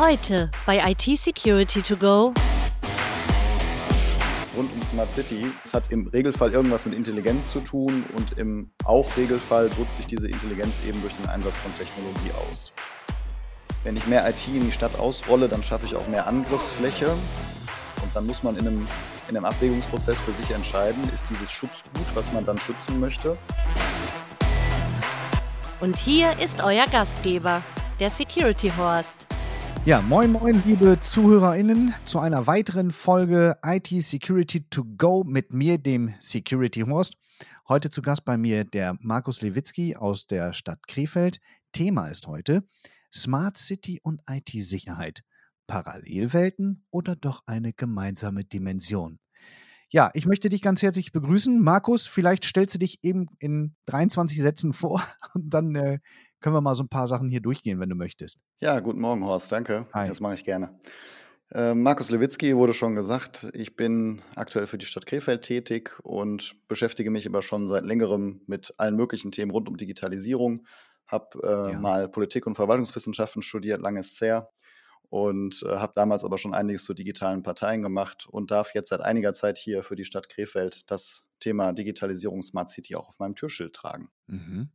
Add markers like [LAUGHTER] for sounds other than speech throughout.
Heute bei IT Security to Go. Rund um Smart City. Es hat im Regelfall irgendwas mit Intelligenz zu tun und im auch Regelfall drückt sich diese Intelligenz eben durch den Einsatz von Technologie aus. Wenn ich mehr IT in die Stadt ausrolle, dann schaffe ich auch mehr Angriffsfläche und dann muss man in einem, in einem Abwägungsprozess für sich entscheiden, ist dieses Schutzgut, was man dann schützen möchte. Und hier ist euer Gastgeber, der Security Horst. Ja, moin, moin, liebe ZuhörerInnen, zu einer weiteren Folge IT Security to Go mit mir, dem Security Horst. Heute zu Gast bei mir der Markus Lewitzki aus der Stadt Krefeld. Thema ist heute Smart City und IT-Sicherheit. Parallelwelten oder doch eine gemeinsame Dimension? Ja, ich möchte dich ganz herzlich begrüßen. Markus, vielleicht stellst du dich eben in 23 Sätzen vor [LAUGHS] und dann äh, können wir mal so ein paar Sachen hier durchgehen, wenn du möchtest. Ja, guten Morgen, Horst. Danke. Hi. Das mache ich gerne. Äh, Markus Lewitzki wurde schon gesagt, ich bin aktuell für die Stadt Krefeld tätig und beschäftige mich aber schon seit längerem mit allen möglichen Themen rund um Digitalisierung. Habe äh, Ja. mal Politik und Verwaltungswissenschaften studiert, lange ist her. Und äh, habe damals aber schon einiges zu digitalen Parteien gemacht und darf jetzt seit einiger Zeit hier für die Stadt Krefeld das Thema Digitalisierung Smart City auch auf meinem Türschild tragen. Mhm.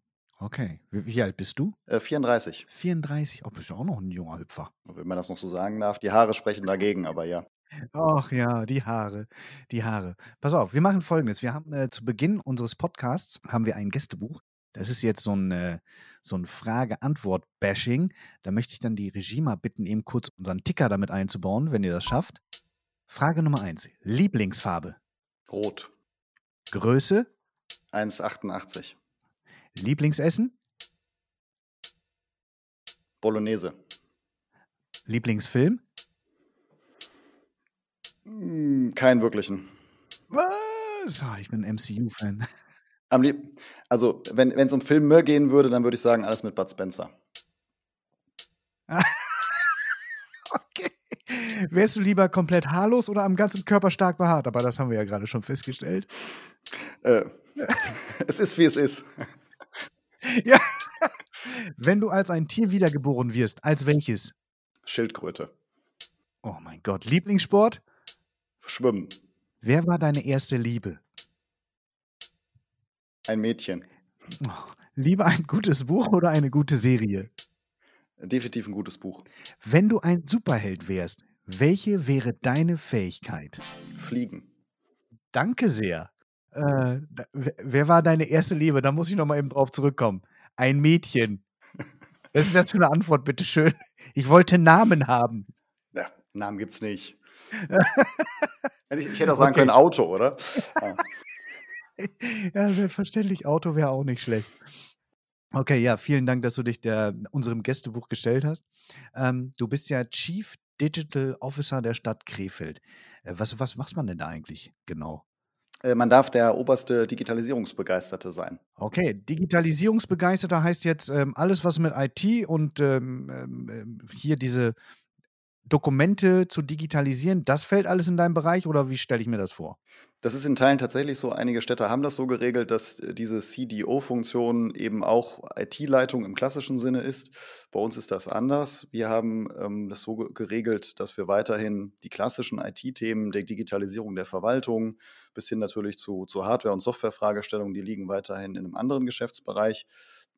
Okay. Wie, alt bist du? Äh, 34, 34. Oh, bist du auch noch ein junger Hüpfer. wenn man das noch so sagen darf. Die Haare sprechen dagegen, aber ja. Ach ja, die Haare, die Haare. Pass auf, wir machen folgendes. Wir haben äh, zu Beginn unseres Podcasts haben wir ein Gästebuch. Das ist jetzt so ein, äh, so ein Frage-Antwort-Bashing. Da möchte ich dann die Regie mal bitten, eben kurz unseren Ticker damit einzubauen, wenn ihr das schafft. Frage Nummer eins. Lieblingsfarbe. Rot, Größe. 1,88. Lieblingsessen. Bolognese. Lieblingsfilm. Hm, Keinen wirklichen. Was? Ah, ich bin MCU-Fan. [LAUGHS] Am lieb also, wenn es um Filme gehen würde, dann würde ich sagen, alles mit Bud Spencer. [LAUGHS] Okay. Wärst du lieber komplett haarlos oder am ganzen Körper stark behaart? Aber das haben wir ja gerade schon festgestellt. Äh, [LAUGHS] es ist, wie es ist. Ja. [LAUGHS] Wenn du als ein Tier wiedergeboren wirst, als welches? Schildkröte. Oh mein Gott. Lieblingssport? Schwimmen. Wer war deine erste Liebe? Ein Mädchen. Oh, lieber ein gutes Buch oder eine gute Serie? Definitiv ein gutes Buch. Wenn du ein Superheld wärst, welche wäre deine Fähigkeit? Fliegen. Danke sehr. Äh, wer- war deine erste Liebe? Da muss ich noch mal eben drauf zurückkommen. Ein Mädchen. Was ist das für eine Antwort, bitteschön? Ich wollte Namen haben. Ja, Namen gibt's nicht. [LAUGHS] Ich, ich hätte auch sagen Okay. können Auto, oder? Ja. [LAUGHS] Ja, selbstverständlich. Auto wäre auch nicht schlecht. Okay, ja, vielen Dank, dass du dich der, unserem Gästebuch gestellt hast. Ähm, du bist ja Chief Digital Officer der Stadt Krefeld. Äh, was, was macht man denn da eigentlich genau? Äh, Man darf der oberste Digitalisierungsbegeisterte sein. Okay, Digitalisierungsbegeisterter heißt jetzt ähm, alles, was mit IT und ähm, ähm, hier diese Dokumente zu digitalisieren, das fällt alles in deinen Bereich oder wie stelle ich mir das vor? Das ist in Teilen tatsächlich so. Einige Städte haben das so geregelt, dass äh, diese CDO-Funktion eben auch IT-Leitung im klassischen Sinne ist. Bei uns ist das anders. Wir haben ähm, das so ge- geregelt, dass wir weiterhin die klassischen IT-Themen der Digitalisierung der Verwaltung bis hin natürlich zu, zu Hardware- und Software-Fragestellungen, die liegen weiterhin in einem anderen Geschäftsbereich.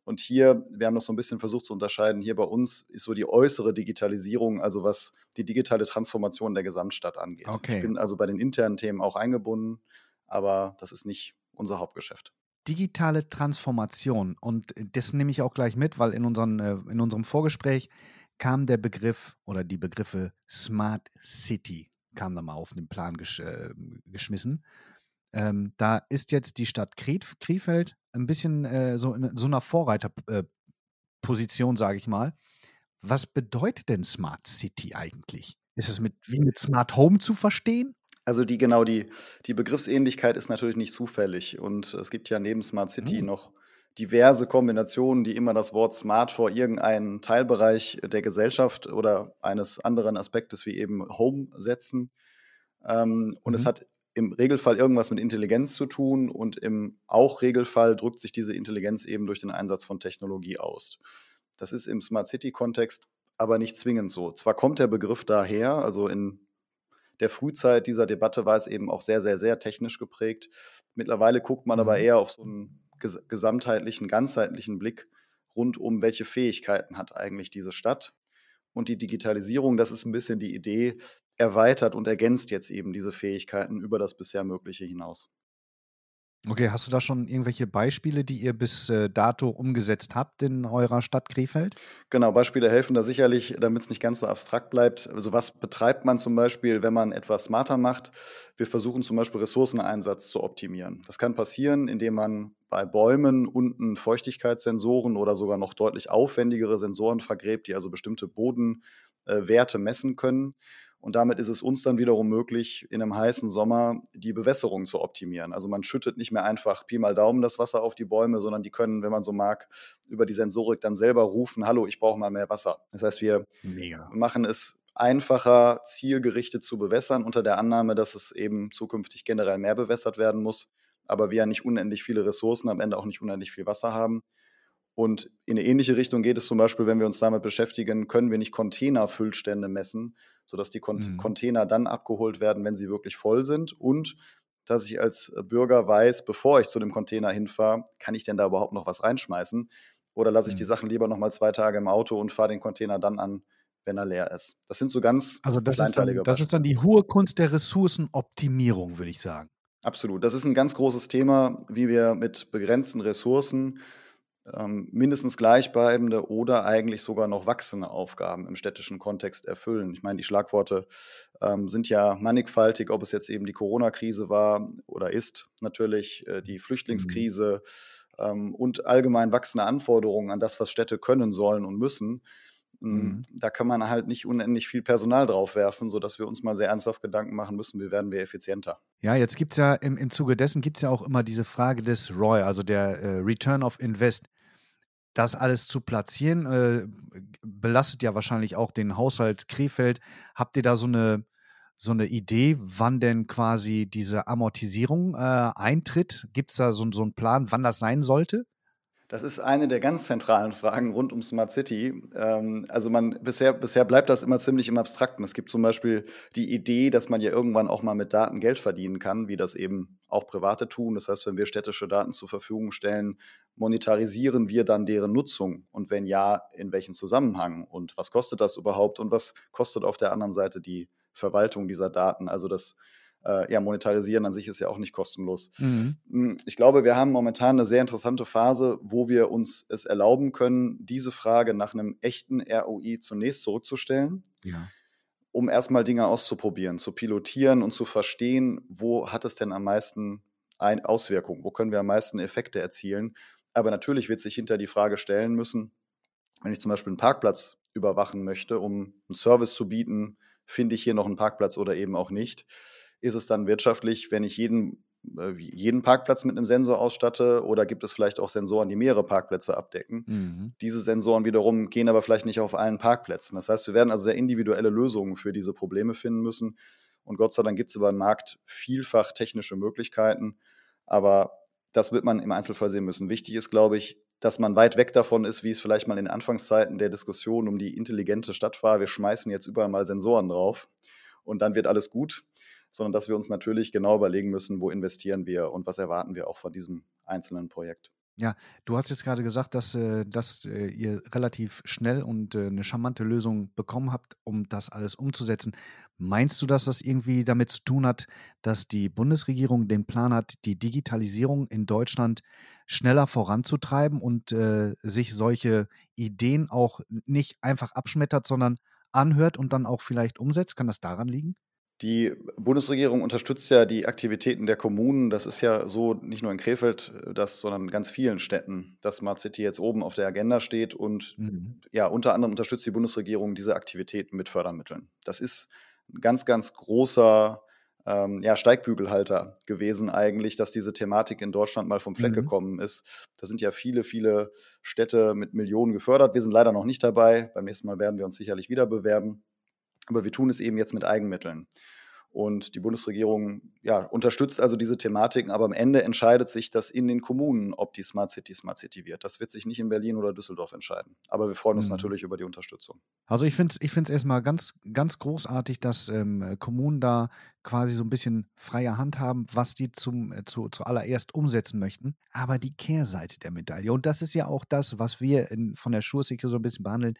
Und hier, wir haben das so ein bisschen versucht zu unterscheiden, hier bei uns ist so die äußere Digitalisierung, also was die digitale Transformation der Gesamtstadt angeht. Okay. Ich bin also bei den internen Themen auch eingebunden, aber das ist nicht unser Hauptgeschäft. digitale Transformation. Und das nehme ich auch gleich mit, weil in, unseren, äh, in unserem Vorgespräch kam der Begriff oder die Begriffe Smart City, kam da mal auf den Plan gesch äh, geschmissen. Ähm, da ist jetzt die Stadt Krefeld ein bisschen äh, so in so einer Vorreiterposition, äh, sage ich mal. Was bedeutet denn Smart City eigentlich? Ist es mit, wie mit Smart Home zu verstehen? Also die genau die, die Begriffsähnlichkeit ist natürlich nicht zufällig. Und es gibt ja neben Smart City Hm. noch diverse Kombinationen, die immer das Wort Smart vor irgendeinen Teilbereich der Gesellschaft oder eines anderen Aspektes wie eben Home setzen. Ähm, und es Mhm. hat im Regelfall irgendwas mit Intelligenz zu tun und im auch Regelfall drückt sich diese Intelligenz eben durch den Einsatz von Technologie aus. Das ist im Smart City-Kontext aber nicht zwingend so. Zwar kommt der Begriff daher, also in der Frühzeit dieser Debatte war es eben auch sehr, sehr, sehr technisch geprägt. Mittlerweile guckt man aber mhm. eher auf so einen gesamtheitlichen, ganzheitlichen Blick rund um, welche Fähigkeiten hat eigentlich diese Stadt. Und die Digitalisierung, das ist ein bisschen die Idee, erweitert und ergänzt jetzt eben diese Fähigkeiten über das bisher Mögliche hinaus. Okay, hast du da schon irgendwelche Beispiele, die ihr bis äh, dato umgesetzt habt in eurer Stadt Krefeld? Genau, Beispiele helfen da sicherlich, damit es nicht ganz so abstrakt bleibt. Also was betreibt man zum Beispiel, wenn man etwas smarter macht? Wir versuchen zum Beispiel Ressourceneinsatz zu optimieren. Das kann passieren, indem man bei Bäumen unten Feuchtigkeitssensoren oder sogar noch deutlich aufwendigere Sensoren vergräbt, die also bestimmte Bodenwerte äh, messen können. Und damit ist es uns dann wiederum möglich, in einem heißen Sommer die Bewässerung zu optimieren. Also man schüttet nicht mehr einfach Pi mal Daumen das Wasser auf die Bäume, sondern die können, wenn man so mag, über die Sensorik dann selber rufen, hallo, ich brauche mal mehr Wasser. Das heißt, wir Mega. machen es einfacher, zielgerichtet zu bewässern, unter der Annahme, dass es eben zukünftig generell mehr bewässert werden muss, aber wir ja nicht unendlich viele Ressourcen, am Ende auch nicht unendlich viel Wasser haben. Und in eine ähnliche Richtung geht es zum Beispiel, wenn wir uns damit beschäftigen, können wir nicht Containerfüllstände messen, sodass die Con mhm. Container dann abgeholt werden, wenn sie wirklich voll sind. Und dass ich als Bürger weiß, bevor ich zu dem Container hinfahre, kann ich denn da überhaupt noch was reinschmeißen? Oder lasse ich mhm. die Sachen lieber noch mal zwei Tage im Auto und fahre den Container dann an, wenn er leer ist? Das sind so ganz also das kleinteilige ist dann, Das ist dann die hohe Kunst der Ressourcenoptimierung, würde ich sagen. Absolut. Das ist ein ganz großes Thema, wie wir mit begrenzten Ressourcen ähm, mindestens gleichbleibende oder eigentlich sogar noch wachsende Aufgaben im städtischen Kontext erfüllen. Ich meine, die Schlagworte ähm, sind ja mannigfaltig, ob es jetzt eben die Corona-Krise war oder ist, natürlich äh, die Flüchtlingskrise mhm. ähm, und allgemein wachsende Anforderungen an das, was Städte können sollen und müssen. Hm, mhm. Da kann man halt nicht unendlich viel Personal draufwerfen, sodass wir uns mal sehr ernsthaft Gedanken machen müssen, wie werden wir effizienter. Ja, jetzt gibt es ja im, im Zuge dessen gibt es ja auch immer diese Frage des ROI, also der äh, Return of Invest das alles zu platzieren, äh, belastet ja wahrscheinlich auch den Haushalt Krefeld. Habt ihr da so eine, so eine Idee, wann denn quasi diese Amortisierung äh, eintritt? Gibt es da so, so einen Plan, wann das sein sollte? Das ist eine der ganz zentralen Fragen rund um Smart City. Ähm, also man bisher, bisher bleibt das immer ziemlich im Abstrakten. Es gibt zum Beispiel die Idee, dass man ja irgendwann auch mal mit Daten Geld verdienen kann, wie das eben auch Private tun. Das heißt, wenn wir städtische Daten zur Verfügung stellen, monetarisieren wir dann deren Nutzung und wenn ja, in welchem Zusammenhang und was kostet das überhaupt und was kostet auf der anderen Seite die Verwaltung dieser Daten? Also das äh, ja, monetarisieren an sich ist ja auch nicht kostenlos. Mhm. Hm, ich glaube, wir haben momentan eine sehr interessante Phase, wo wir uns es erlauben können, diese Frage nach einem echten ROI zunächst zurückzustellen. Ja. Um erstmal Dinge auszuprobieren, zu pilotieren und zu verstehen, wo hat es denn am meisten ein Auswirkungen, wo können wir am meisten Effekte erzielen. Aber natürlich wird sich hinter die Frage stellen müssen, wenn ich zum Beispiel einen Parkplatz überwachen möchte, um einen Service zu bieten, finde ich hier noch einen Parkplatz oder eben auch nicht ist es dann wirtschaftlich, wenn ich jeden, äh, jeden Parkplatz mit einem Sensor ausstatte oder gibt es vielleicht auch Sensoren, die mehrere Parkplätze abdecken? Mhm. Diese Sensoren wiederum gehen aber vielleicht nicht auf allen Parkplätzen. Das heißt, wir werden also sehr individuelle Lösungen für diese Probleme finden müssen. Und Gott sei Dank gibt es über den Markt vielfach technische Möglichkeiten. Aber das wird man im Einzelfall sehen müssen. Wichtig ist, glaube ich, dass man weit weg davon ist, wie es vielleicht mal in Anfangszeiten der Diskussion um die intelligente Stadt war. Wir schmeißen jetzt überall mal Sensoren drauf und dann wird alles gut sondern dass wir uns natürlich genau überlegen müssen, wo investieren wir und was erwarten wir auch von diesem einzelnen Projekt. Ja, du hast jetzt gerade gesagt, dass, äh, dass äh, ihr relativ schnell und äh, eine charmante Lösung bekommen habt, um das alles umzusetzen. Meinst du, dass das irgendwie damit zu tun hat, dass die Bundesregierung den Plan hat, die Digitalisierung in Deutschland schneller voranzutreiben und äh, sich solche Ideen auch nicht einfach abschmettert, sondern anhört und dann auch vielleicht umsetzt? Kann das daran liegen? Die Bundesregierung unterstützt ja die Aktivitäten der Kommunen. Das ist ja so nicht nur in Krefeld, äh, das, sondern in ganz vielen Städten, dass Smart City jetzt oben auf der Agenda steht und mhm. ja, unter anderem unterstützt die Bundesregierung diese Aktivitäten mit Fördermitteln. Das ist ein ganz, ganz großer ähm, ja, Steigbügelhalter gewesen eigentlich, dass diese Thematik in Deutschland mal vom Fleck mhm. gekommen ist. Da sind ja viele, viele Städte mit Millionen gefördert. Wir sind leider noch nicht dabei. Beim nächsten Mal werden wir uns sicherlich wieder bewerben. Aber wir tun es eben jetzt mit Eigenmitteln. Und die Bundesregierung ja, unterstützt also diese Thematiken, aber am Ende entscheidet sich das in den Kommunen, ob die Smart City Smart City wird. Das wird sich nicht in Berlin oder Düsseldorf entscheiden. Aber wir freuen uns mhm. natürlich über die Unterstützung. Also ich finde es ich erstmal ganz, ganz großartig, dass ähm, Kommunen da quasi so ein bisschen freie Hand haben, was die zum, äh, zu, zuallererst umsetzen möchten. Aber die Kehrseite der Medaille, und das ist ja auch das, was wir in, von der Schursecure so ein bisschen behandeln,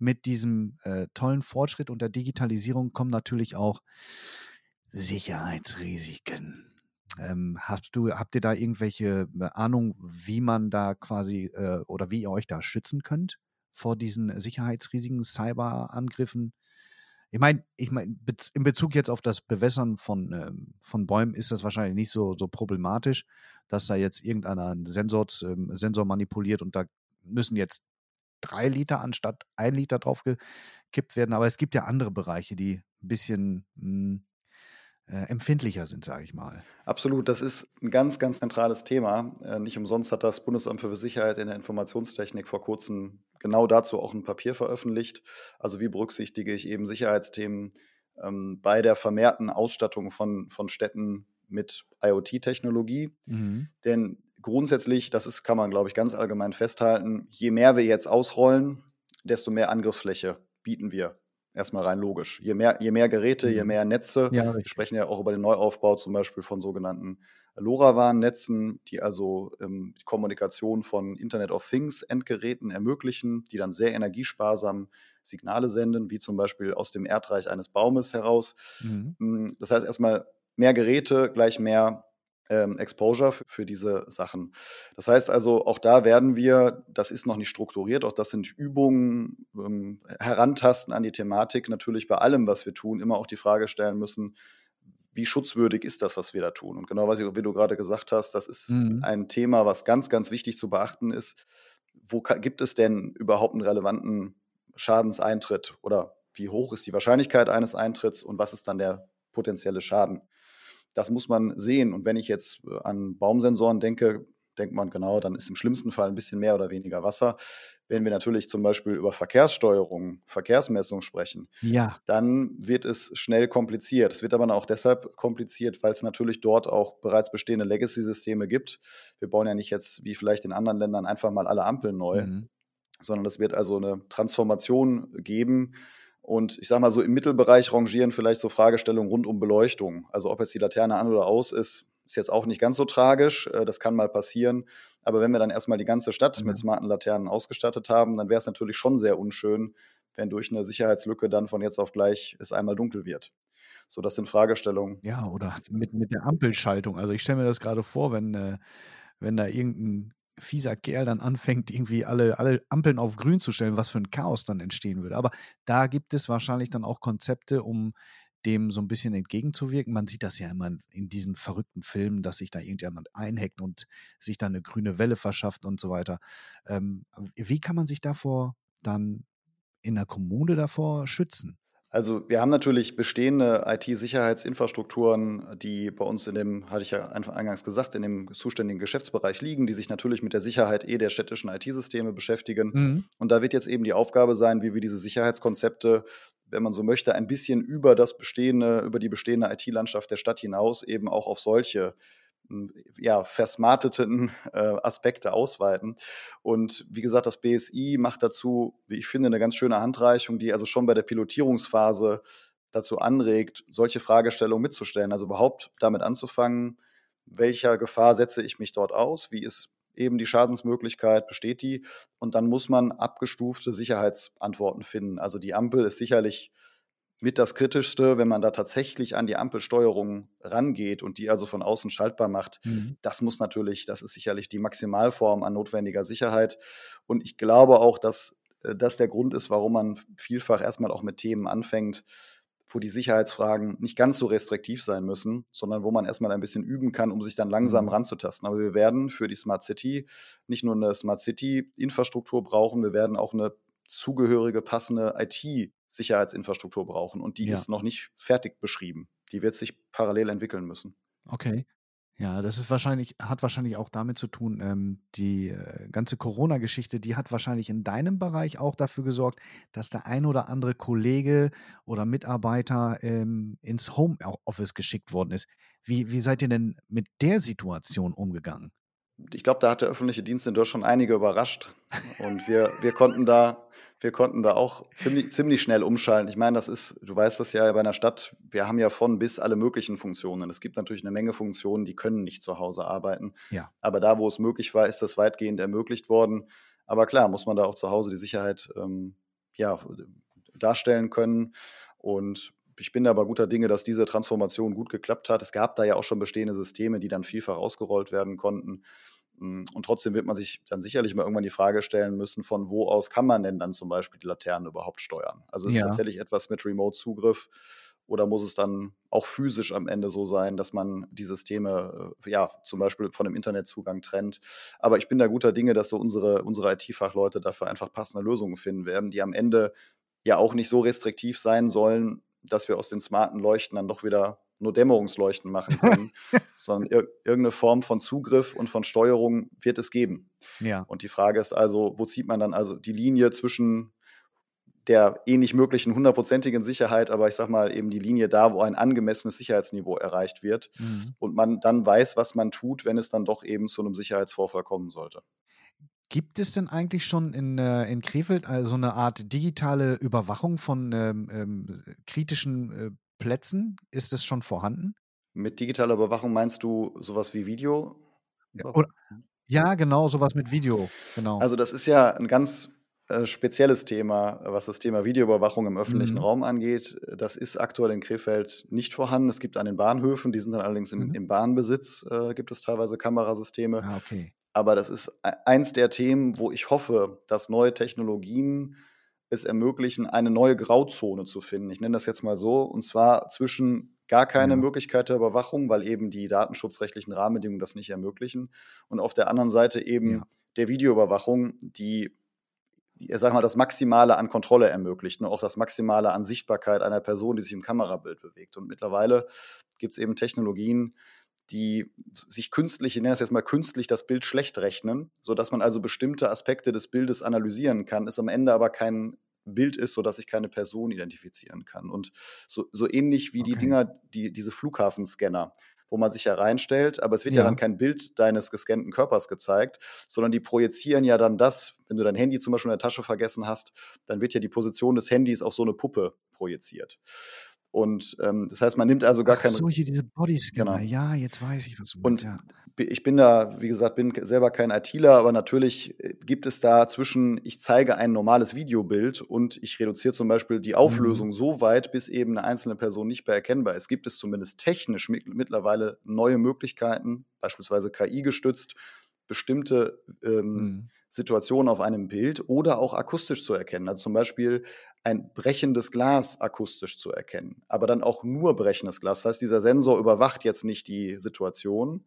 mit diesem äh, tollen Fortschritt und der Digitalisierung kommen natürlich auch Sicherheitsrisiken. Ähm, hast du, habt ihr da irgendwelche äh, Ahnung, wie man da quasi äh, oder wie ihr euch da schützen könnt vor diesen Sicherheitsrisiken, Cyberangriffen? Ich meine, ich meine, in Bezug jetzt auf das Bewässern von, ähm, von Bäumen ist das wahrscheinlich nicht so, so problematisch, dass da jetzt irgendeiner einen Sensor, ähm, Sensor manipuliert und da müssen jetzt drei Liter anstatt ein Liter drauf gekippt werden. Aber es gibt ja andere Bereiche, die ein bisschen mh, hm, äh, empfindlicher sind, sage ich mal. Absolut, das ist ein ganz, ganz zentrales Thema. Äh, nicht umsonst hat das Bundesamt für Sicherheit in der Informationstechnik vor kurzem genau dazu auch ein Papier veröffentlicht. Also wie berücksichtige ich eben Sicherheitsthemen ähm, bei der vermehrten Ausstattung von, von Städten mit IoT-Technologie. Mhm. Denn grundsätzlich, das ist, kann man, glaube ich, ganz allgemein festhalten, je mehr wir jetzt ausrollen, desto mehr Angriffsfläche bieten wir. Erstmal rein logisch. Je mehr, je mehr Geräte, mhm. je mehr Netze. Ja, wir sprechen ja auch über den Neuaufbau zum Beispiel von sogenannten LoRaWAN-Netzen, die also ähm, die Kommunikation von Internet of Things-Endgeräten ermöglichen, die dann sehr energiesparsam Signale senden, wie zum Beispiel aus dem Erdreich eines Baumes heraus. Mhm. Hm, das heißt erstmal mehr Geräte gleich mehr ähm, Exposure für, für, diese Sachen. Das heißt also, auch da werden wir, das ist noch nicht strukturiert, auch das sind Übungen, ähm, Herantasten an die Thematik, natürlich bei allem, was wir tun, immer auch die Frage stellen müssen, wie schutzwürdig ist das, was wir da tun? Und genau, was wie du gerade gesagt hast, das ist mhm. ein Thema, was ganz, ganz wichtig zu beachten ist. Wo gibt es denn überhaupt einen relevanten Schadenseintritt oder wie hoch ist die Wahrscheinlichkeit eines Eintritts und was ist dann der potenzielle Schaden? Das muss man sehen. Und wenn ich jetzt äh, an Baumsensoren denke, denkt man genau, dann ist im schlimmsten Fall ein bisschen mehr oder weniger Wasser. Wenn wir natürlich zum Beispiel über Verkehrssteuerung, Verkehrsmessung sprechen, ja. dann wird es schnell kompliziert. Es wird aber auch deshalb kompliziert, weil es natürlich dort auch bereits bestehende Legacy-Systeme gibt. Wir bauen ja nicht jetzt, wie vielleicht in anderen Ländern, einfach mal alle Ampeln neu, mhm. sondern es wird also eine Transformation geben, und ich sage mal so, im Mittelbereich rangieren vielleicht so Fragestellungen rund um Beleuchtung. Also ob jetzt die Laterne an oder aus ist, ist jetzt auch nicht ganz so tragisch. Äh, das kann mal passieren. Aber wenn wir dann erstmal die ganze Stadt mhm. mit smarten Laternen ausgestattet haben, dann wäre es natürlich schon sehr unschön, wenn durch eine Sicherheitslücke dann von jetzt auf gleich es einmal dunkel wird. So, das sind Fragestellungen. Ja, oder mit, mit der Ampelschaltung. Also ich stelle mir das gerade vor, wenn, äh, wenn da irgendein fieser Kerl dann anfängt, irgendwie alle, alle Ampeln auf grün zu stellen, was für ein Chaos dann entstehen würde. Aber da gibt es wahrscheinlich dann auch Konzepte, um dem so ein bisschen entgegenzuwirken. Man sieht das ja immer in diesen verrückten Filmen, dass sich da irgendjemand einhackt und sich dann eine grüne Welle verschafft und so weiter. Ähm, wie kann man sich davor dann in der Kommune davor schützen? Also wir haben natürlich bestehende IT-Sicherheitsinfrastrukturen, die bei uns in dem, hatte ich ja eingangs gesagt, in dem zuständigen Geschäftsbereich liegen, die sich natürlich mit der Sicherheit eh der städtischen IT-Systeme beschäftigen. Mhm. Und da wird jetzt eben die Aufgabe sein, wie wir diese Sicherheitskonzepte, wenn man so möchte, ein bisschen über das bestehende, über die bestehende IT-Landschaft der Stadt hinaus eben auch auf solche ja, versmarteten äh, Aspekte ausweiten. Und wie gesagt, das BSI macht dazu, wie ich finde, eine ganz schöne Handreichung, die also schon bei der Pilotierungsphase dazu anregt, solche Fragestellungen mitzustellen. Also überhaupt damit anzufangen, welcher Gefahr setze ich mich dort aus, wie ist eben die Schadensmöglichkeit, besteht die? Und dann muss man abgestufte Sicherheitsantworten finden. Also die Ampel ist sicherlich mit das Kritischste, wenn man da tatsächlich an die Ampelsteuerung rangeht und die also von außen schaltbar macht. Mhm. Das muss natürlich, das ist sicherlich die Maximalform an notwendiger Sicherheit. Und ich glaube auch, dass äh, das der Grund ist, warum man vielfach erstmal auch mit Themen anfängt, wo die Sicherheitsfragen nicht ganz so restriktiv sein müssen, sondern wo man erstmal ein bisschen üben kann, um sich dann langsam mhm. ranzutasten. Aber wir werden für die Smart City nicht nur eine Smart City-Infrastruktur brauchen, wir werden auch eine zugehörige, passende IT Sicherheitsinfrastruktur brauchen und die ja. ist noch nicht fertig beschrieben. Die wird sich parallel entwickeln müssen. Okay. Ja, das ist wahrscheinlich, hat wahrscheinlich auch damit zu tun, ähm, die äh, ganze Corona-Geschichte, die hat wahrscheinlich in deinem Bereich auch dafür gesorgt, dass der ein oder andere Kollege oder Mitarbeiter ähm, ins Homeoffice geschickt worden ist. Wie, wie seid ihr denn mit der Situation umgegangen? Ich glaube, da hat der öffentliche Dienst in Deutschland einige überrascht. Und wir, wir konnten da wir konnten da auch ziemlich, ziemlich schnell umschalten. Ich meine, das ist, du weißt das ja bei einer Stadt, wir haben ja von bis alle möglichen Funktionen. Es gibt natürlich eine Menge Funktionen, die können nicht zu Hause arbeiten. Ja. Aber da, wo es möglich war, ist das weitgehend ermöglicht worden. Aber klar, muss man da auch zu Hause die Sicherheit ähm, ja, darstellen können. Und ich bin aber guter Dinge, dass diese Transformation gut geklappt hat. Es gab da ja auch schon bestehende Systeme, die dann vielfach ausgerollt werden konnten. Hm, und trotzdem wird man sich dann sicherlich mal irgendwann die Frage stellen müssen, von wo aus kann man denn dann zum Beispiel die Laternen überhaupt steuern? Also ist ja. tatsächlich etwas mit Remote-Zugriff oder muss es dann auch physisch am Ende so sein, dass man die Systeme äh, ja zum Beispiel von dem Internetzugang trennt? Aber ich bin da guter Dinge, dass so unsere, unsere IT-Fachleute dafür einfach passende Lösungen finden werden, die am Ende ja auch nicht so restriktiv sein sollen, dass wir aus den smarten Leuchten dann doch wieder nur Dämmerungsleuchten machen können, [LAUGHS] sondern ir irgendeine Form von Zugriff und von Steuerung wird es geben. Ja. Und die Frage ist also, wo zieht man dann also die Linie zwischen der eh nicht möglichen hundertprozentigen Sicherheit, aber ich sag mal eben die Linie da, wo ein angemessenes Sicherheitsniveau erreicht wird mhm. und man dann weiß, was man tut, wenn es dann doch eben zu einem Sicherheitsvorfall kommen sollte. Gibt es denn eigentlich schon in, äh, in Krefeld also eine Art digitale Überwachung von ähm, ähm, kritischen äh, Plätzen? Ist es schon vorhanden? Mit digitaler Überwachung meinst du sowas wie Video? Ja, oder, ja genau, sowas mit Video. Genau. Also das ist ja ein ganz äh, spezielles Thema, was das Thema Videoüberwachung im öffentlichen mhm. Raum angeht. Das ist aktuell in Krefeld nicht vorhanden. Es gibt an den Bahnhöfen, die sind dann allerdings im, mhm. im Bahnbesitz, äh, gibt es teilweise Kamerasysteme. Ah, okay. Aber das ist e-, eins der Themen, wo ich hoffe, dass neue Technologien es ermöglichen, eine neue Grauzone zu finden. Ich nenne das jetzt mal so, und zwar zwischen gar keine ja. Möglichkeit der Überwachung, weil eben die datenschutzrechtlichen Rahmenbedingungen das nicht ermöglichen, und auf der anderen Seite eben ja. der Videoüberwachung, die ich sag mal, das Maximale an Kontrolle ermöglicht und auch das Maximale an Sichtbarkeit einer Person, die sich im Kamerabild bewegt. Und mittlerweile gibt es eben Technologien, die sich künstlich, ich nenne das jetzt mal künstlich, das Bild schlecht rechnen, sodass man also bestimmte Aspekte des Bildes analysieren kann, es am Ende aber kein Bild ist, sodass ich keine Person identifizieren kann. Und so, so ähnlich wie okay. die Dinger, die, diese Flughafenscanner, wo man sich ja reinstellt, aber es wird ja. ja. dann kein Bild deines gescannten Körpers gezeigt, sondern die projizieren ja dann das, wenn du dein Handy zum Beispiel in der Tasche vergessen hast, dann wird ja die Position des Handys auf so eine Puppe projiziert. Und ähm, das heißt, man nimmt also gar keine. So, hier diese Bodyscanner. Genau. Ja, jetzt weiß ich, was du meinst. Und ja. ich bin da, wie gesagt, bin selber kein ITler, aber natürlich äh, gibt es da zwischen, ich zeige ein normales Videobild und ich reduziere zum Beispiel die Auflösung mhm. so weit, bis eben eine einzelne Person nicht mehr erkennbar ist. Gibt es zumindest technisch mittlerweile neue Möglichkeiten, beispielsweise KI gestützt, bestimmte ähm, mhm. Situationen auf einem Bild oder auch akustisch zu erkennen. Also zum Beispiel ein brechendes Glas akustisch zu erkennen, aber dann auch nur brechendes Glas. Das heißt, dieser Sensor überwacht jetzt nicht die Situation,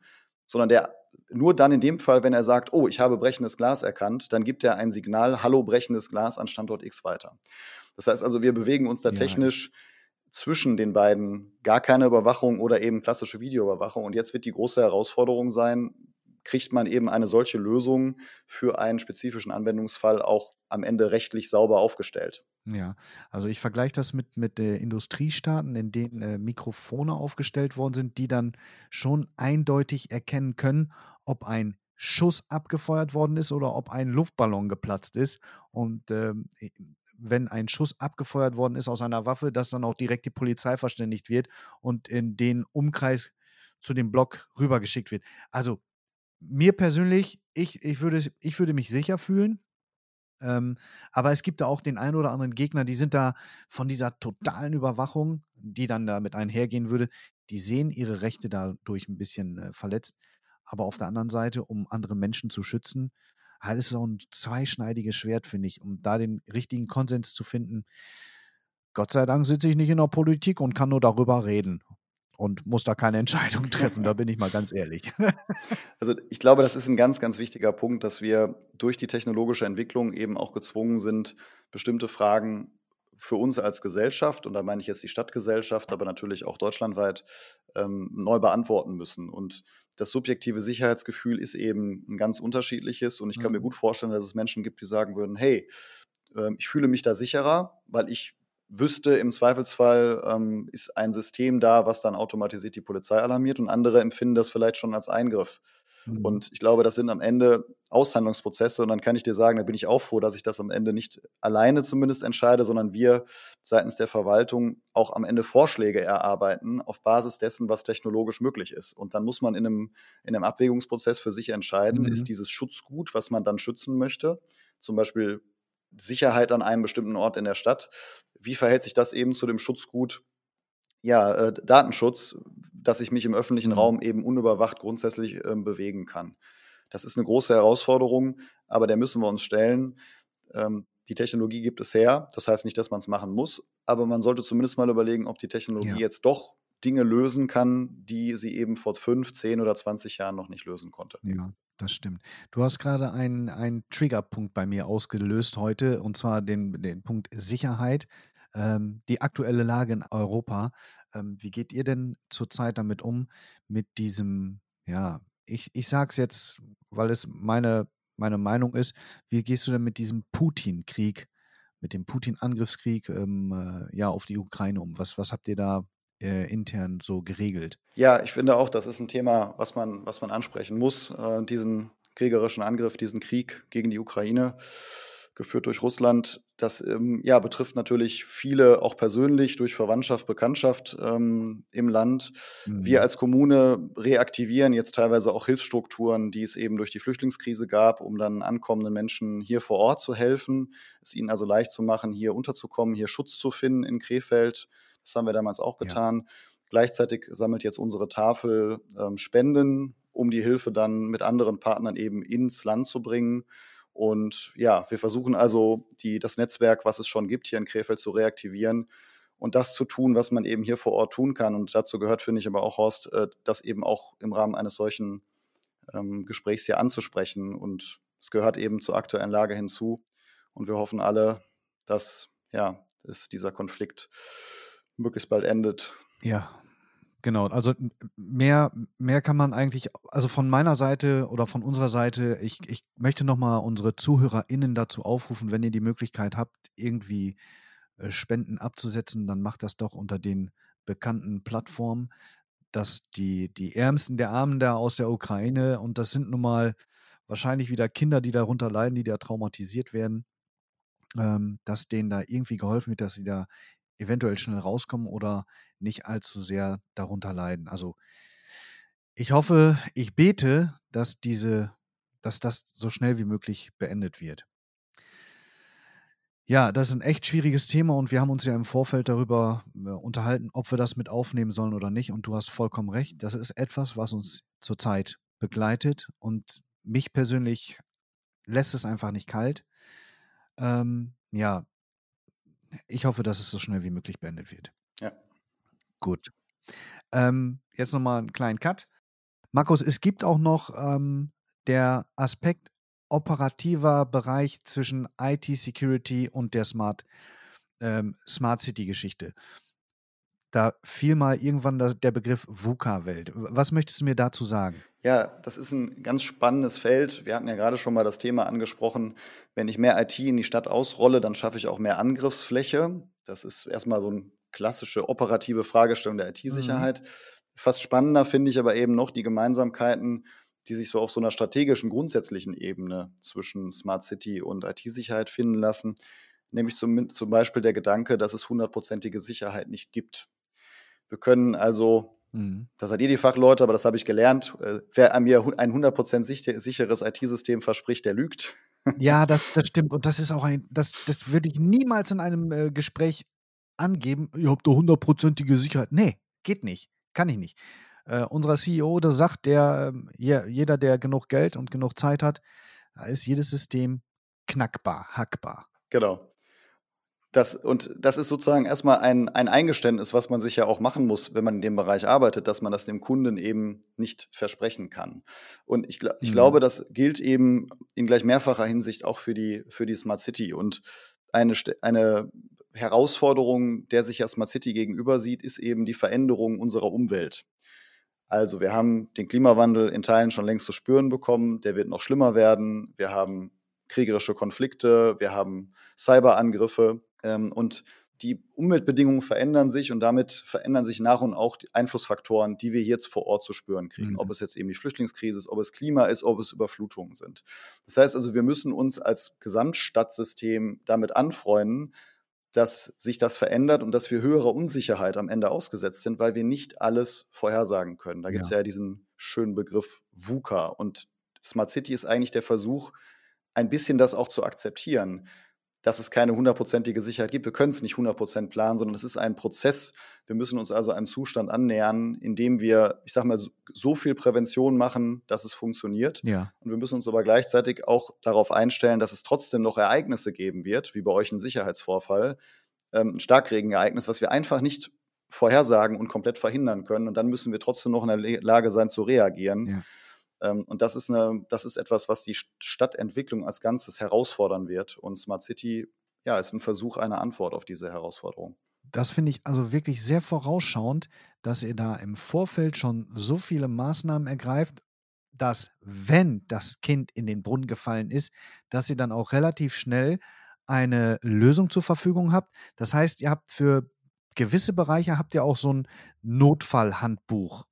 sondern der nur dann in dem Fall, wenn er sagt, oh, ich habe brechendes Glas erkannt, dann gibt er ein Signal, hallo brechendes Glas an Standort X weiter. Das heißt also, wir bewegen uns da ja, technisch zwischen den beiden gar keine Überwachung oder eben klassische Videoüberwachung. Und jetzt wird die große Herausforderung sein, kriegt man eben eine solche Lösung für einen spezifischen Anwendungsfall auch am Ende rechtlich sauber aufgestellt. Ja, also ich vergleiche das mit, mit äh, Industriestaaten, in denen äh, Mikrofone aufgestellt worden sind, die dann schon eindeutig erkennen können, ob ein Schuss abgefeuert worden ist oder ob ein Luftballon geplatzt ist. Und ähm, wenn ein Schuss abgefeuert worden ist aus einer Waffe, dass dann auch direkt die Polizei verständigt wird und in den Umkreis zu dem Block rübergeschickt wird. Also mir persönlich, ich, ich, würde, ich würde mich sicher fühlen. Ähm, aber es gibt da auch den einen oder anderen Gegner, die sind da von dieser totalen Überwachung, die dann damit einhergehen würde, die sehen ihre Rechte dadurch ein bisschen äh, verletzt. Aber auf der anderen Seite, um andere Menschen zu schützen, halt ist es auch ein zweischneidiges Schwert, finde ich, um da den richtigen Konsens zu finden. Gott sei Dank sitze ich nicht in der Politik und kann nur darüber reden und muss da keine Entscheidung treffen, da bin ich mal ganz ehrlich. [LAUGHS] Also ich glaube, das ist ein ganz, ganz wichtiger Punkt, dass wir durch die technologische Entwicklung eben auch gezwungen sind, bestimmte Fragen für uns als Gesellschaft, und da meine ich jetzt die Stadtgesellschaft, aber natürlich auch deutschlandweit, ähm, neu beantworten müssen. Und das subjektive Sicherheitsgefühl ist eben ein ganz unterschiedliches. Und ich kann mhm. mir gut vorstellen, dass es Menschen gibt, die sagen würden, hey, äh, ich fühle mich da sicherer, weil ich wüsste, im Zweifelsfall ähm, ist ein System da, was dann automatisiert die Polizei alarmiert und andere empfinden das vielleicht schon als Eingriff. Mhm. Und ich glaube, das sind am Ende Aushandlungsprozesse und dann kann ich dir sagen, da bin ich auch froh, dass ich das am Ende nicht alleine zumindest entscheide, sondern wir seitens der Verwaltung auch am Ende Vorschläge erarbeiten auf Basis dessen, was technologisch möglich ist. Und dann muss man in einem, in einem Abwägungsprozess für sich entscheiden, mhm. ist dieses Schutzgut, was man dann schützen möchte, zum Beispiel Sicherheit an einem bestimmten Ort in der Stadt, wie verhält sich das eben zu dem Schutzgut ja, äh, Datenschutz, dass ich mich im öffentlichen mhm. Raum eben unüberwacht grundsätzlich äh, bewegen kann. Das ist eine große Herausforderung, aber der müssen wir uns stellen. Ähm, die Technologie gibt es her. Das heißt nicht, dass man es machen muss, aber man sollte zumindest mal überlegen, ob die Technologie ja. jetzt doch Dinge lösen kann, die sie eben vor fünf, zehn oder 20 Jahren noch nicht lösen konnte. Ja, das stimmt. Du hast gerade einen, einen Triggerpunkt bei mir ausgelöst heute, und zwar den, den Punkt Sicherheit ähm, die aktuelle Lage in Europa. Ähm, wie geht ihr denn zurzeit damit um, mit diesem, ja, ich, ich sage es jetzt, weil es meine, meine Meinung ist, wie gehst du denn mit diesem Putin-Krieg, mit dem Putin-Angriffskrieg ähm, äh, ja, auf die Ukraine um? Was, was habt ihr da äh, intern so geregelt? Ja, ich finde auch, das ist ein Thema, was man, was man ansprechen muss, äh, diesen kriegerischen Angriff, diesen Krieg gegen die Ukraine geführt durch Russland. Das ähm, ja, betrifft natürlich viele auch persönlich durch Verwandtschaft, Bekanntschaft ähm, im Land. Mhm. Wir als Kommune reaktivieren jetzt teilweise auch Hilfsstrukturen, die es eben durch die Flüchtlingskrise gab, um dann ankommenden Menschen hier vor Ort zu helfen, es ihnen also leicht zu machen, hier unterzukommen, hier Schutz zu finden in Krefeld. Das haben wir damals auch getan. Ja. Gleichzeitig sammelt jetzt unsere Tafel ähm, Spenden, um die Hilfe dann mit anderen Partnern eben ins Land zu bringen. Und ja, wir versuchen also die, das Netzwerk, was es schon gibt, hier in Krefeld zu reaktivieren und das zu tun, was man eben hier vor Ort tun kann. Und dazu gehört, finde ich aber auch, Horst, äh, das eben auch im Rahmen eines solchen ähm, Gesprächs hier anzusprechen. Und es gehört eben zur aktuellen Lage hinzu. Und wir hoffen alle, dass ja, dass dieser Konflikt möglichst bald endet. Ja, Genau, also mehr, mehr kann man eigentlich, also von meiner Seite oder von unserer Seite, ich, ich möchte nochmal unsere ZuhörerInnen dazu aufrufen, wenn ihr die Möglichkeit habt, irgendwie äh, Spenden abzusetzen, dann macht das doch unter den bekannten Plattformen, dass die, die Ärmsten der Armen da aus der Ukraine, und das sind nun mal wahrscheinlich wieder Kinder, die darunter leiden, die da traumatisiert werden, ähm, dass denen da irgendwie geholfen wird, dass sie da eventuell schnell rauskommen oder nicht allzu sehr darunter leiden. Also ich hoffe, ich bete, dass diese, dass das so schnell wie möglich beendet wird. Ja, das ist ein echt schwieriges Thema und wir haben uns ja im Vorfeld darüber äh, unterhalten, ob wir das mit aufnehmen sollen oder nicht. Und du hast vollkommen recht. Das ist etwas, was uns zurzeit begleitet und mich persönlich lässt es einfach nicht kalt. Ähm, ja, ich hoffe, dass es so schnell wie möglich beendet wird. Ja. Gut. Ähm, jetzt nochmal einen kleinen Cut. Markus, es gibt auch noch ähm, der Aspekt operativer Bereich zwischen IT-Security und der Smart, ähm, Smart City-Geschichte. Da fiel mal irgendwann der Begriff VUCA-Welt. Was möchtest du mir dazu sagen? Ja, das ist ein ganz spannendes Feld. Wir hatten ja gerade schon mal das Thema angesprochen, wenn ich mehr IT in die Stadt ausrolle, dann schaffe ich auch mehr Angriffsfläche. Das ist erstmal so eine klassische operative Fragestellung der IT-Sicherheit. Mhm. Fast spannender finde ich aber eben noch die Gemeinsamkeiten, die sich so auf so einer strategischen, grundsätzlichen Ebene zwischen Smart City und IT-Sicherheit finden lassen. Nämlich zum, zum Beispiel der Gedanke, dass es hundertprozentige Sicherheit nicht gibt. Wir können also Mhm. Da seid ihr die Fachleute, aber das habe ich gelernt. Äh, wer mir ein 100% sicher, sicheres IT-System verspricht, der lügt. [LAUGHS] Ja, das, das stimmt. Und das ist auch ein, das, das würde ich niemals in einem äh, Gespräch angeben. Ihr habt doch hundertprozentige Sicherheit. Nee, geht nicht. Kann ich nicht. Äh, unser CEO, der sagt, der, äh, jeder, der genug Geld und genug Zeit hat, da ist jedes System knackbar, hackbar. Genau. Das, und das ist sozusagen erstmal ein, ein Eingeständnis, was man sich ja auch machen muss, wenn man in dem Bereich arbeitet, dass man das dem Kunden eben nicht versprechen kann. Und ich, ich mhm. glaube, das gilt eben in gleich mehrfacher Hinsicht auch für die, für die Smart City. Und eine, eine Herausforderung, der sich ja Smart City gegenüber sieht, ist eben die Veränderung unserer Umwelt. Also wir haben den Klimawandel in Teilen schon längst zu spüren bekommen, der wird noch schlimmer werden. Wir haben kriegerische Konflikte, wir haben Cyberangriffe und die Umweltbedingungen verändern sich und damit verändern sich nach und auch die Einflussfaktoren, die wir jetzt vor Ort zu spüren kriegen. Mhm. Ob es jetzt eben die Flüchtlingskrise ist, ob es Klima ist, ob es Überflutungen sind. Das heißt also, wir müssen uns als Gesamtstadtsystem damit anfreunden, dass sich das verändert und dass wir höherer Unsicherheit am Ende ausgesetzt sind, weil wir nicht alles vorhersagen können. Da gibt es ja. ja diesen schönen Begriff VUCA und Smart City ist eigentlich der Versuch, ein bisschen das auch zu akzeptieren dass es keine hundertprozentige Sicherheit gibt. Wir können es nicht hundertprozentig planen, sondern es ist ein Prozess. Wir müssen uns also einem Zustand annähern, in dem wir, ich sage mal, so viel Prävention machen, dass es funktioniert. Ja. Und wir müssen uns aber gleichzeitig auch darauf einstellen, dass es trotzdem noch Ereignisse geben wird, wie bei euch ein Sicherheitsvorfall, ähm, ein Starkregenereignis, was wir einfach nicht vorhersagen und komplett verhindern können. Und dann müssen wir trotzdem noch in der Lage sein zu reagieren. Ja. Ähm, und das ist, eine, das ist etwas, was die Stadtentwicklung als Ganzes herausfordern wird. Und Smart City ja, ist ein Versuch einer Antwort auf diese Herausforderung. Das finde ich also wirklich sehr vorausschauend, dass ihr da im Vorfeld schon so viele Maßnahmen ergreift, dass, wenn das Kind in den Brunnen gefallen ist, dass ihr dann auch relativ schnell eine Lösung zur Verfügung habt. Das heißt, ihr habt für gewisse Bereiche habt ihr auch so ein Notfallhandbuch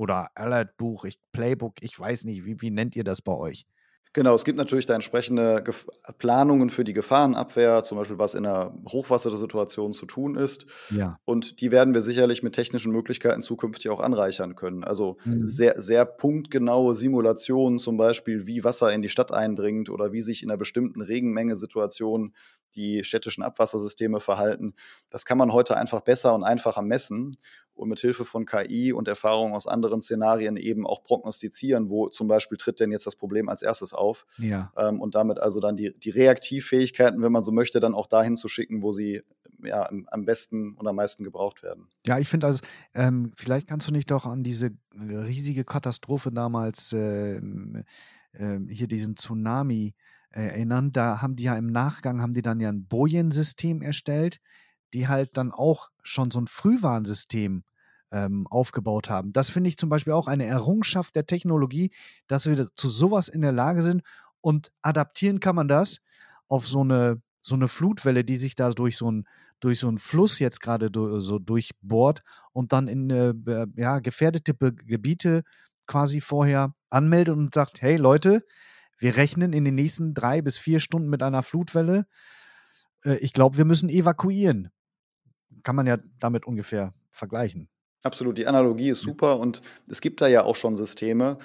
oder Alert-Buch, Playbook, ich weiß nicht, wie, wie nennt ihr das bei euch? Genau, es gibt natürlich da entsprechende Gef Planungen für die Gefahrenabwehr, zum Beispiel was in einer Hochwassersituation zu tun ist. Ja. Und die werden wir sicherlich mit technischen Möglichkeiten zukünftig auch anreichern können. Also mhm. sehr, sehr punktgenaue Simulationen, zum Beispiel, wie Wasser in die Stadt eindringt oder wie sich in einer bestimmten Regenmenge-Situation die städtischen Abwassersysteme verhalten. Das kann man heute einfach besser und einfacher messen und mit Hilfe von KI und Erfahrungen aus anderen Szenarien eben auch prognostizieren, wo zum Beispiel tritt denn jetzt das Problem als erstes auf. Ja. Ähm, und damit also dann die, die Reaktivfähigkeiten, wenn man so möchte, dann auch dahin zu schicken, wo sie ja, am besten und am meisten gebraucht werden. Ja, ich finde also, ähm, vielleicht kannst du nicht doch an diese riesige Katastrophe damals, äh, äh, hier diesen Tsunami äh, erinnern. Da haben die ja im Nachgang, haben die dann ja ein Bojen-System erstellt, die halt dann auch schon so ein Frühwarnsystem ähm, aufgebaut haben. Das finde ich zum Beispiel auch eine Errungenschaft der Technologie, dass wir zu sowas in der Lage sind und adaptieren kann man das auf so eine, so eine Flutwelle, die sich da durch so einen durch so einen Fluss jetzt gerade so durchbohrt und dann in äh, ja, gefährdete Be Gebiete quasi vorher anmeldet und sagt, hey Leute, wir rechnen in den nächsten drei bis vier Stunden mit einer Flutwelle. Äh, ich glaube, wir müssen evakuieren. Kann man ja damit ungefähr vergleichen. Absolut, die Analogie ist super und es gibt da ja auch schon Systeme.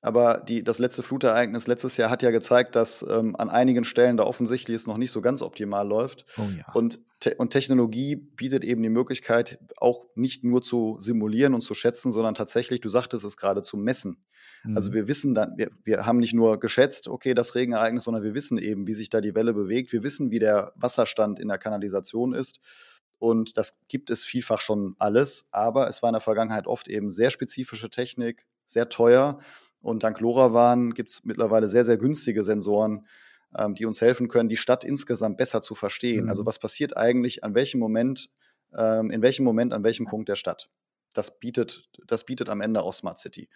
Aber die, das letzte Flutereignis letztes Jahr hat ja gezeigt, dass ähm, an einigen Stellen da offensichtlich es noch nicht so ganz optimal läuft. Oh ja. und, te und Technologie bietet eben die Möglichkeit, auch nicht nur zu simulieren und zu schätzen, sondern tatsächlich, du sagtest es gerade, zu messen. Also mhm. Also wir wissen dann, wir, wir haben nicht nur geschätzt, okay, das Regenereignis, sondern wir wissen eben, wie sich da die Welle bewegt. Wir wissen, wie der Wasserstand in der Kanalisation ist. Und das gibt es vielfach schon alles, aber es war in der Vergangenheit oft eben sehr spezifische Technik, sehr teuer. Und dank LoRaWAN gibt es mittlerweile sehr, sehr günstige Sensoren, ähm, die uns helfen können, die Stadt insgesamt besser zu verstehen. Mhm. Also was passiert eigentlich an welchem Moment, ähm, in welchem Moment, an welchem Punkt der Stadt. Das bietet, das bietet am Ende auch Smart City.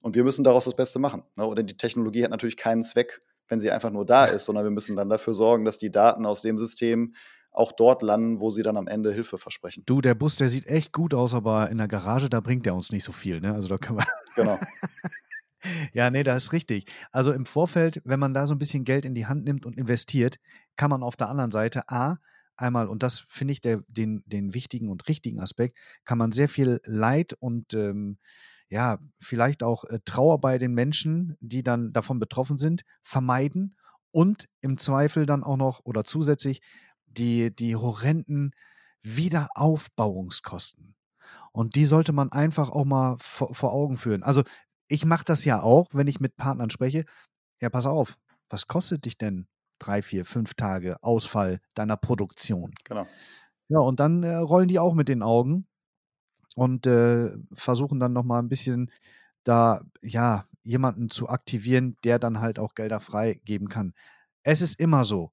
Und wir müssen daraus das Beste machen. Ne? Oder die Technologie hat natürlich keinen Zweck, wenn sie einfach nur da ist, sondern wir müssen dann dafür sorgen, dass die Daten aus dem System auch dort landen, wo sie dann am Ende Hilfe versprechen. Du, der Bus, der sieht echt gut aus, aber in der Garage, da bringt er uns nicht so viel. Ne? Also da können wir. [LAUGHS] Genau. [LAUGHS] ja, nee, das ist richtig. Also im Vorfeld, wenn man da so ein bisschen Geld in die Hand nimmt und investiert, kann man auf der anderen Seite A, einmal, und das finde ich der, den, den wichtigen und richtigen Aspekt, kann man sehr viel Leid und ähm, ja, vielleicht auch äh, Trauer bei den Menschen, die dann davon betroffen sind, vermeiden und im Zweifel dann auch noch oder zusätzlich die, die horrenden Wiederaufbauungskosten. Und die sollte man einfach auch mal vor, vor Augen führen. Also ich mache das ja auch, wenn ich mit Partnern spreche. Ja, pass auf, was kostet dich denn drei, vier, fünf Tage Ausfall deiner Produktion? Genau. Ja, und dann äh, rollen die auch mit den Augen und äh, versuchen dann nochmal ein bisschen da, ja, jemanden zu aktivieren, der dann halt auch Gelder freigeben kann. Es ist immer so.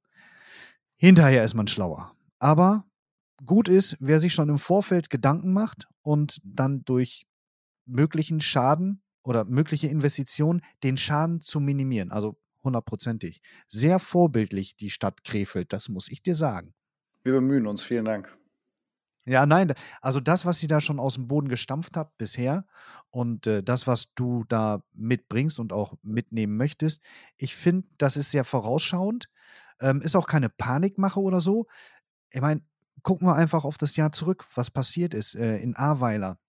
Hinterher ist man schlauer. Aber gut ist, wer sich schon im Vorfeld Gedanken macht und dann durch möglichen Schaden oder mögliche Investitionen den Schaden zu minimieren. Also hundertprozentig. Sehr vorbildlich die Stadt Krefeld, das muss ich dir sagen. Wir bemühen uns, vielen Dank. Ja, nein, also das, was sie da schon aus dem Boden gestampft hat bisher und äh, das, was du da mitbringst und auch mitnehmen möchtest, ich finde, das ist sehr vorausschauend. Ähm, ist auch keine Panikmache oder so. Ich meine, gucken wir einfach auf das Jahr zurück, was passiert ist äh, in Ahrweiler.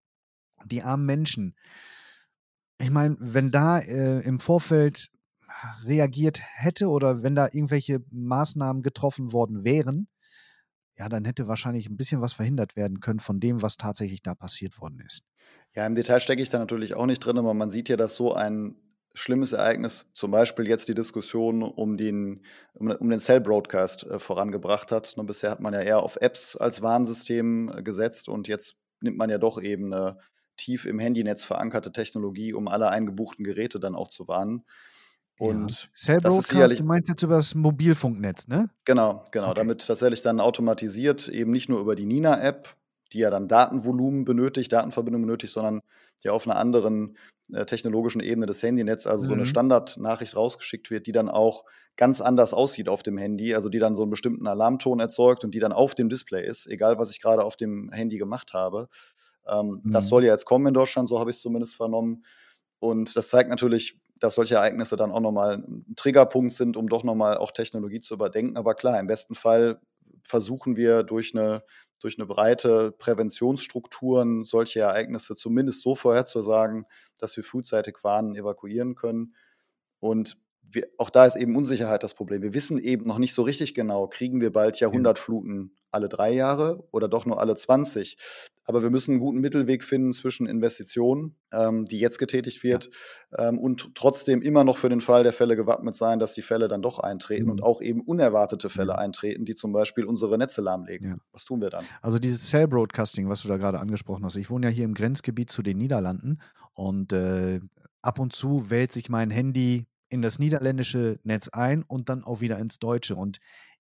Die armen Menschen. Ich meine, wenn da äh, im Vorfeld reagiert hätte oder wenn da irgendwelche Maßnahmen getroffen worden wären, ja, dann hätte wahrscheinlich ein bisschen was verhindert werden können von dem, was tatsächlich da passiert worden ist. Ja, im Detail stecke ich da natürlich auch nicht drin, aber man sieht ja, dass so ein schlimmes Ereignis, zum Beispiel jetzt die Diskussion um den, um, um den Cell-Broadcast äh, vorangebracht hat. Und bisher hat man ja eher auf Apps als Warnsystem äh, gesetzt und jetzt nimmt man ja doch eben eine tief im Handynetz verankerte Technologie, um alle eingebuchten Geräte dann auch zu warnen. Und ja. Cell Broadcast, du meinst jetzt über das Mobilfunknetz, ne? Genau, genau. Okay. Damit tatsächlich dann automatisiert eben nicht nur über die Nina-App, die ja dann Datenvolumen benötigt, Datenverbindung benötigt, sondern ja auf einer anderen äh, technologischen Ebene des Handynetzes, also mhm. so eine mhm. Standardnachricht rausgeschickt wird, die dann auch ganz anders aussieht auf dem Handy, also die dann so einen bestimmten Alarmton erzeugt und die dann auf dem Display ist, egal was ich gerade auf dem Handy gemacht habe. Ähm, mhm. Das soll ja jetzt kommen in Deutschland, so habe ich es zumindest vernommen. Und das zeigt natürlich, dass solche Ereignisse dann auch nochmal ein Triggerpunkt sind, um doch nochmal auch Technologie zu überdenken. Aber klar, im besten Fall versuchen wir durch eine, durch eine breite Präventionsstrukturen solche Ereignisse zumindest so vorherzusagen, dass wir frühzeitig warnen, evakuieren können. Und wir, auch da ist eben Unsicherheit das Problem. Wir wissen eben noch nicht so richtig genau, kriegen wir bald Jahrhundertfluten alle drei Jahre oder doch nur alle 20. Aber wir müssen einen guten Mittelweg finden zwischen Investitionen, ähm, die jetzt getätigt wird, ja. ähm, und trotzdem immer noch für den Fall der Fälle gewappnet sein, dass die Fälle dann doch eintreten mhm. und auch eben unerwartete Fälle mhm. eintreten, die zum Beispiel unsere Netze lahmlegen. Ja. Was tun wir dann? Also dieses Cell Broadcasting, was du da gerade angesprochen hast. Ich wohne ja hier im Grenzgebiet zu den Niederlanden und äh, ab und zu wählt sich mein Handy in das niederländische Netz ein und dann auch wieder ins Deutsche. Und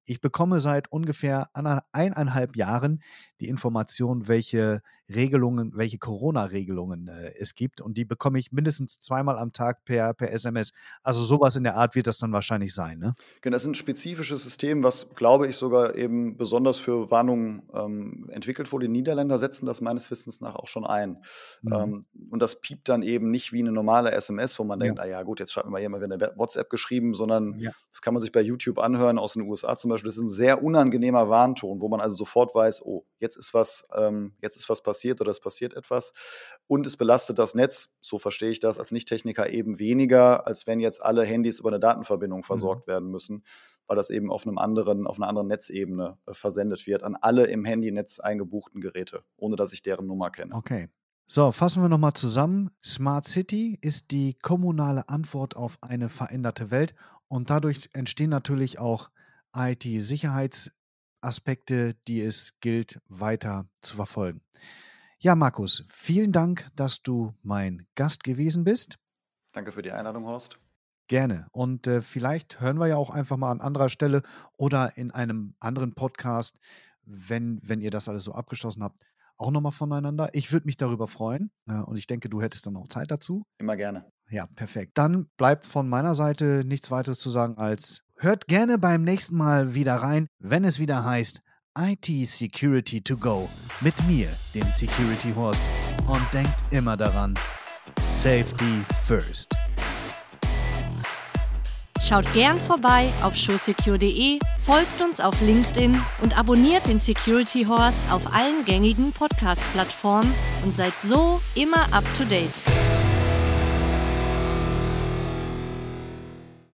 ich bekomme seit ungefähr eineinhalb Jahren die Information, welche Regelungen, welche Corona-Regelungen äh, es gibt. Und die bekomme ich mindestens zweimal am Tag per, per SMS. Also sowas in der Art wird das dann wahrscheinlich sein. Ne? Genau, das ist ein spezifisches System, was, glaube ich, sogar eben besonders für Warnungen ähm, entwickelt wurde. Die Niederländer setzen das meines Wissens nach auch schon ein. Mhm. Ähm, und das piept dann eben nicht wie eine normale SMS, wo man ja. denkt, naja, gut, jetzt schreibt mir mal jemand eine WhatsApp geschrieben, sondern ja. das kann man sich bei YouTube anhören, aus den USA zum Beispiel. Das ist ein sehr unangenehmer Warnton, wo man also sofort weiß, oh, jetzt ist was, ähm, jetzt ist was passiert oder es passiert etwas. Und es belastet das Netz, so verstehe ich das als Nicht-Techniker eben weniger, als wenn jetzt alle Handys über eine Datenverbindung versorgt mhm. werden müssen, weil das eben auf einem anderen, auf einer anderen Netzebene äh, versendet wird an alle im Handynetz eingebuchten Geräte, ohne dass ich deren Nummer kenne. Okay. So, fassen wir nochmal zusammen. Smart City ist die kommunale Antwort auf eine veränderte Welt und dadurch entstehen natürlich auch IT-Sicherheits- Aspekte, die es gilt weiter zu verfolgen. Ja, Markus, vielen Dank, dass du mein Gast gewesen bist. Danke für die Einladung, Horst. Gerne. Und äh, vielleicht hören wir ja auch einfach mal an anderer Stelle oder in einem anderen Podcast, wenn, wenn ihr das alles so abgeschlossen habt, auch nochmal voneinander. Ich würde mich darüber freuen äh, und ich denke, du hättest dann auch Zeit dazu. Immer gerne. Ja, perfekt. Dann bleibt von meiner Seite nichts weiteres zu sagen als Hört gerne beim nächsten Mal wieder rein, wenn es wieder heißt IT Security to Go mit mir, dem Security Horst. Und denkt immer daran, Safety First. Schaut gern vorbei auf showsecure.de, folgt uns auf LinkedIn und abonniert den Security Horst auf allen gängigen Podcast-Plattformen und seid so immer up to date.